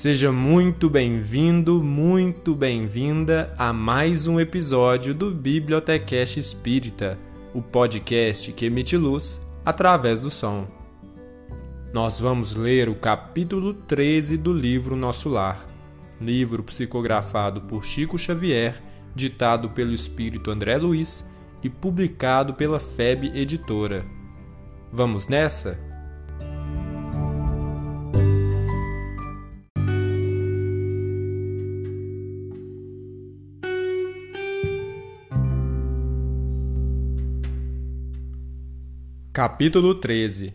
Seja muito bem-vindo, muito bem-vinda a mais um episódio do Bibliotecast Espírita, o podcast que emite luz através do som. Nós vamos ler o capítulo 13 do livro Nosso Lar, livro psicografado por Chico Xavier, ditado pelo espírito André Luiz e publicado pela FEB Editora. Vamos nessa? Capítulo 13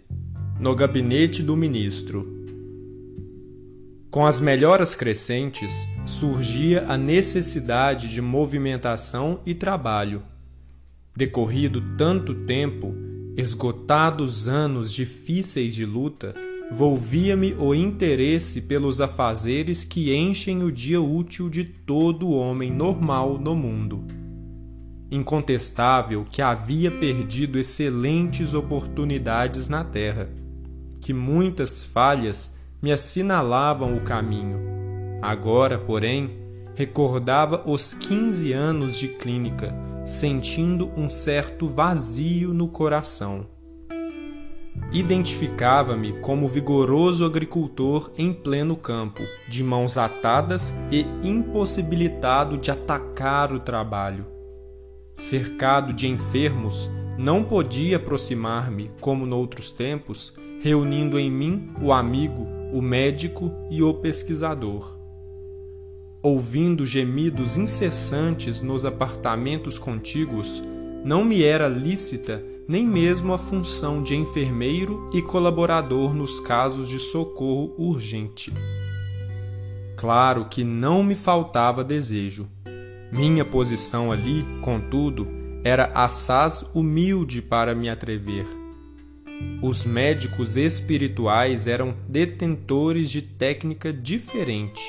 No gabinete do ministro Com as melhoras crescentes, surgia a necessidade de movimentação e trabalho. Decorrido tanto tempo, esgotados anos difíceis de luta, volvia-me o interesse pelos afazeres que enchem o dia útil de todo homem normal no mundo incontestável que havia perdido excelentes oportunidades na terra, que muitas falhas me assinalavam o caminho. Agora, porém, recordava os 15 anos de clínica, sentindo um certo vazio no coração. Identificava-me como vigoroso agricultor em pleno campo, de mãos atadas e impossibilitado de atacar o trabalho cercado de enfermos, não podia aproximar-me, como noutros tempos, reunindo em mim o amigo, o médico e o pesquisador. Ouvindo gemidos incessantes nos apartamentos contíguos, não me era lícita nem mesmo a função de enfermeiro e colaborador nos casos de socorro urgente. Claro que não me faltava desejo. Minha posição ali, contudo, era assaz humilde para me atrever. Os médicos espirituais eram detentores de técnica diferente.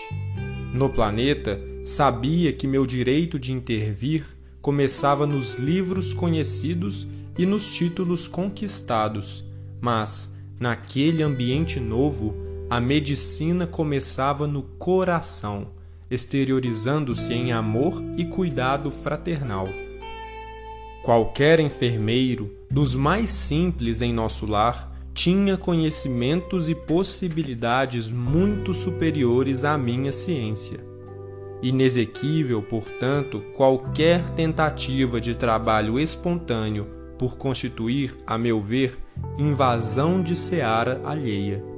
No planeta, sabia que meu direito de intervir começava nos livros conhecidos e nos títulos conquistados, mas, naquele ambiente novo, a medicina começava no coração exteriorizando-se em amor e cuidado fraternal. Qualquer enfermeiro, dos mais simples em nosso lar, tinha conhecimentos e possibilidades muito superiores à minha ciência. Inexequível, portanto, qualquer tentativa de trabalho espontâneo por constituir, a meu ver, invasão de seara alheia.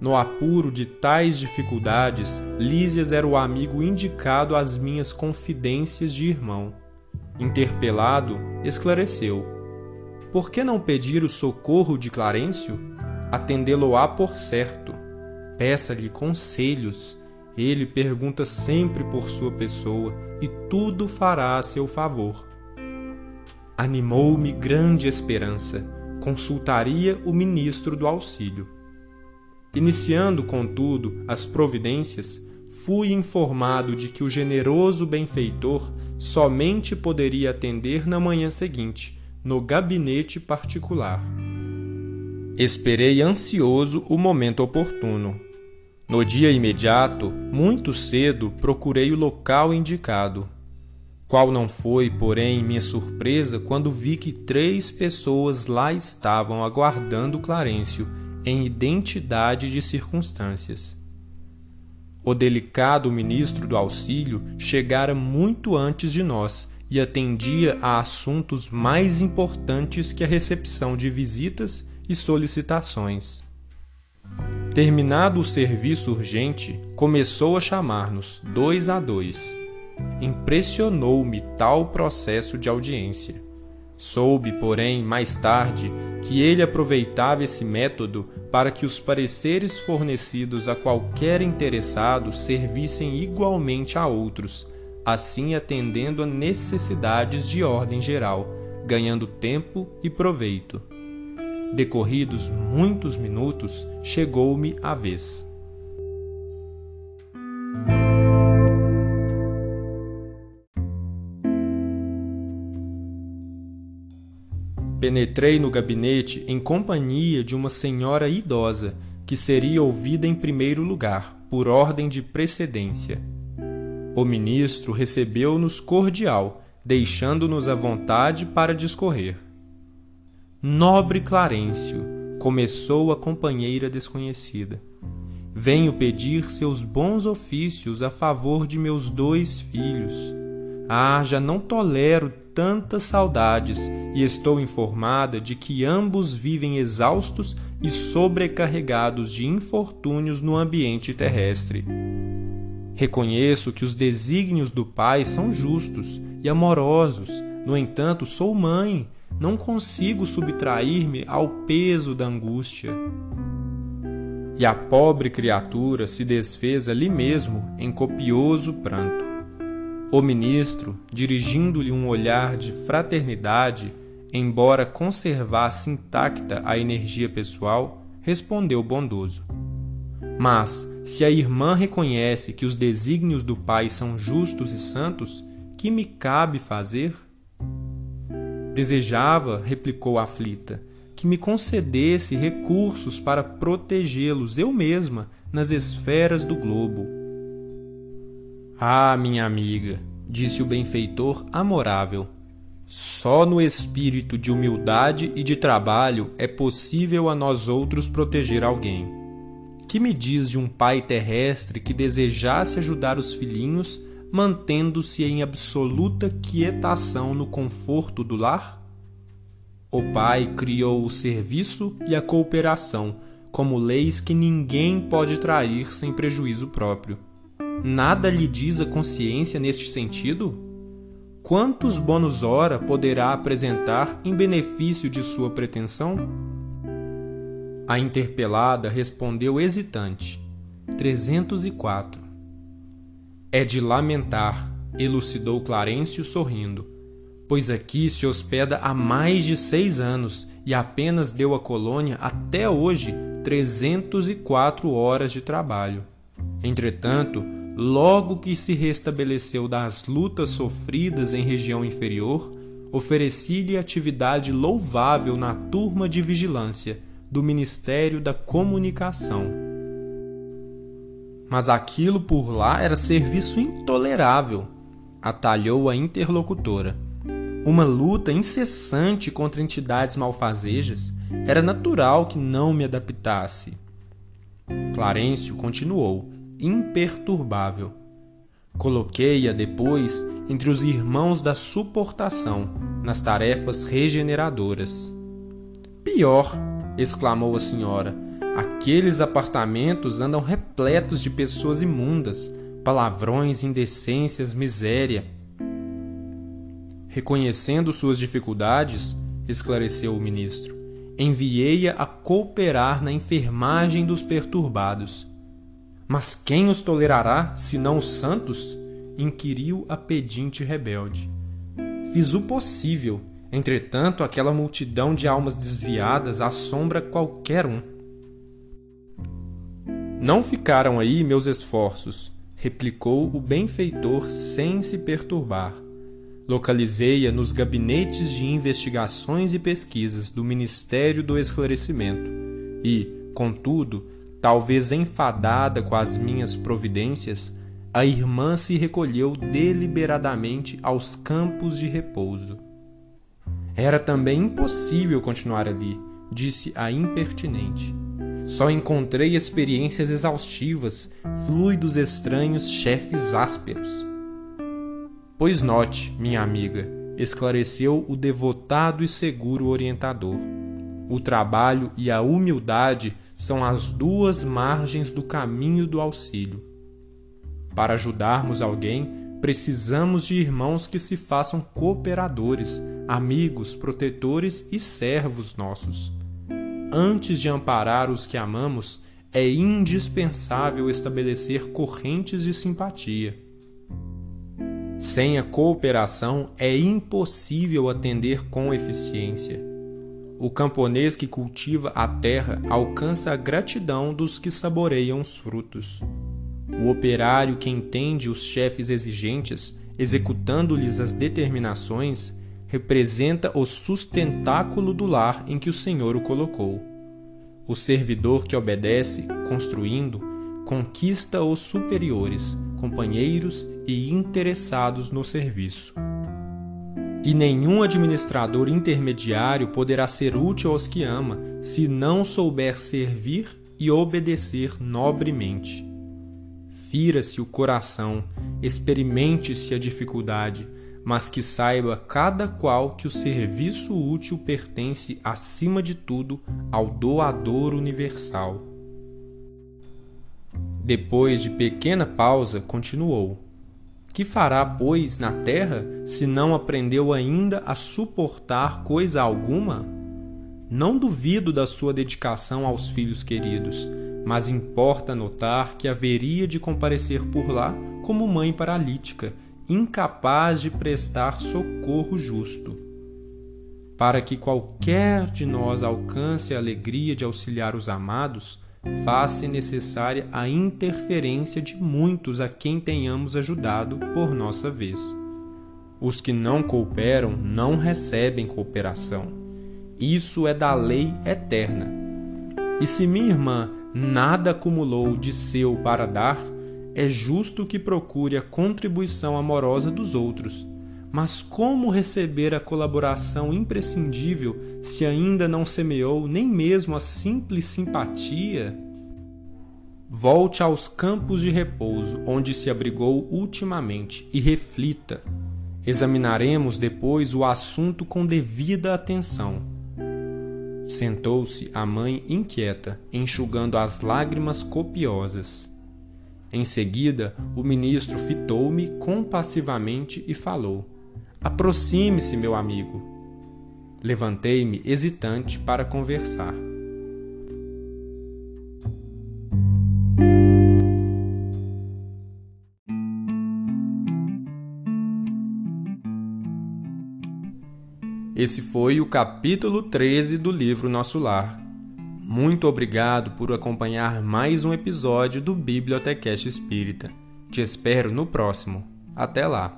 No apuro de tais dificuldades, Lísias era o amigo indicado às minhas confidências de irmão. Interpelado, esclareceu: Por que não pedir o socorro de Clarencio? Atendê-lo-á por certo. Peça-lhe conselhos. Ele pergunta sempre por sua pessoa e tudo fará a seu favor. Animou-me grande esperança. Consultaria o ministro do auxílio. Iniciando, contudo, as providências, fui informado de que o generoso benfeitor somente poderia atender na manhã seguinte, no gabinete particular. Esperei ansioso o momento oportuno. No dia imediato, muito cedo, procurei o local indicado. Qual não foi, porém, minha surpresa quando vi que três pessoas lá estavam aguardando Clarencio em identidade de circunstâncias. O delicado ministro do auxílio chegara muito antes de nós e atendia a assuntos mais importantes que a recepção de visitas e solicitações. Terminado o serviço urgente, começou a chamar-nos dois a dois. Impressionou-me tal processo de audiência. Soube, porém, mais tarde, que ele aproveitava esse método para que os pareceres fornecidos a qualquer interessado servissem igualmente a outros, assim atendendo a necessidades de ordem geral, ganhando tempo e proveito. Decorridos muitos minutos, chegou-me a vez. Penetrei no gabinete em companhia de uma senhora idosa, que seria ouvida em primeiro lugar, por ordem de precedência. O ministro recebeu-nos cordial, deixando-nos à vontade para discorrer. Nobre Clarencio, começou a companheira desconhecida. Venho pedir seus bons ofícios a favor de meus dois filhos. Ah, já não tolero tantas saudades e estou informada de que ambos vivem exaustos e sobrecarregados de infortúnios no ambiente terrestre. Reconheço que os desígnios do Pai são justos e amorosos, no entanto, sou mãe, não consigo subtrair-me ao peso da angústia. E a pobre criatura se desfez ali mesmo em copioso pranto. O ministro, dirigindo-lhe um olhar de fraternidade, embora conservasse intacta a energia pessoal, respondeu bondoso: Mas, se a irmã reconhece que os desígnios do Pai são justos e santos, que me cabe fazer? Desejava, replicou a aflita, que me concedesse recursos para protegê-los eu mesma nas esferas do globo. Ah, minha amiga, disse o benfeitor amorável, só no espírito de humildade e de trabalho é possível a nós outros proteger alguém. Que me diz de um pai terrestre que desejasse ajudar os filhinhos, mantendo-se em absoluta quietação no conforto do lar? O pai criou o serviço e a cooperação como leis que ninguém pode trair sem prejuízo próprio. Nada lhe diz a consciência neste sentido? Quantos bônus hora poderá apresentar em benefício de sua pretensão? A interpelada respondeu hesitante: 304. É de lamentar, elucidou Clarencio sorrindo, pois aqui se hospeda há mais de seis anos e apenas deu à colônia até hoje 304 horas de trabalho. Entretanto, logo que se restabeleceu das lutas sofridas em região inferior, ofereci-lhe atividade louvável na turma de vigilância do Ministério da Comunicação. Mas aquilo por lá era serviço intolerável, atalhou a interlocutora. Uma luta incessante contra entidades malfazejas era natural que não me adaptasse. Clarencio continuou imperturbável. Coloquei-a depois entre os irmãos da suportação, nas tarefas regeneradoras. Pior, exclamou a senhora, aqueles apartamentos andam repletos de pessoas imundas, palavrões, indecências, miséria. Reconhecendo suas dificuldades, esclareceu o ministro, enviei-a a cooperar na enfermagem dos perturbados. Mas quem os tolerará, senão os santos? inquiriu a pedinte rebelde. Fiz o possível, entretanto, aquela multidão de almas desviadas assombra qualquer um. Não ficaram aí meus esforços, replicou o benfeitor sem se perturbar. Localizei-a nos gabinetes de investigações e pesquisas do Ministério do Esclarecimento e, contudo, Talvez enfadada com as minhas providências, a irmã se recolheu deliberadamente aos campos de repouso. Era também impossível continuar ali, disse a impertinente. Só encontrei experiências exaustivas, fluidos estranhos, chefes ásperos. Pois note, minha amiga, esclareceu o devotado e seguro orientador. O trabalho e a humildade são as duas margens do caminho do auxílio. Para ajudarmos alguém, precisamos de irmãos que se façam cooperadores, amigos, protetores e servos nossos. Antes de amparar os que amamos, é indispensável estabelecer correntes de simpatia. Sem a cooperação, é impossível atender com eficiência. O camponês que cultiva a terra alcança a gratidão dos que saboreiam os frutos. O operário que entende os chefes exigentes, executando-lhes as determinações, representa o sustentáculo do lar em que o Senhor o colocou. O servidor que obedece, construindo, conquista os superiores, companheiros e interessados no serviço. E nenhum administrador intermediário poderá ser útil aos que ama se não souber servir e obedecer nobremente. Fira-se o coração, experimente-se a dificuldade, mas que saiba cada qual que o serviço útil pertence, acima de tudo, ao doador universal. Depois de pequena pausa, continuou. Que fará, pois, na terra, se não aprendeu ainda a suportar coisa alguma? Não duvido da sua dedicação aos filhos queridos, mas importa notar que haveria de comparecer por lá como mãe paralítica, incapaz de prestar socorro justo. Para que qualquer de nós alcance a alegria de auxiliar os amados, faz-se necessária a interferência de muitos a quem tenhamos ajudado por nossa vez. Os que não cooperam não recebem cooperação. Isso é da lei eterna. E se minha irmã nada acumulou de seu para dar, é justo que procure a contribuição amorosa dos outros. Mas como receber a colaboração imprescindível se ainda não semeou nem mesmo a simples simpatia? Volte aos campos de repouso onde se abrigou ultimamente e reflita. Examinaremos depois o assunto com devida atenção. Sentou-se a mãe inquieta, enxugando as lágrimas copiosas. Em seguida, o ministro fitou-me compassivamente e falou: Aproxime-se, meu amigo. Levantei-me hesitante para conversar. Esse foi o capítulo 13 do livro Nosso Lar. Muito obrigado por acompanhar mais um episódio do Bibliotecast Espírita. Te espero no próximo. Até lá!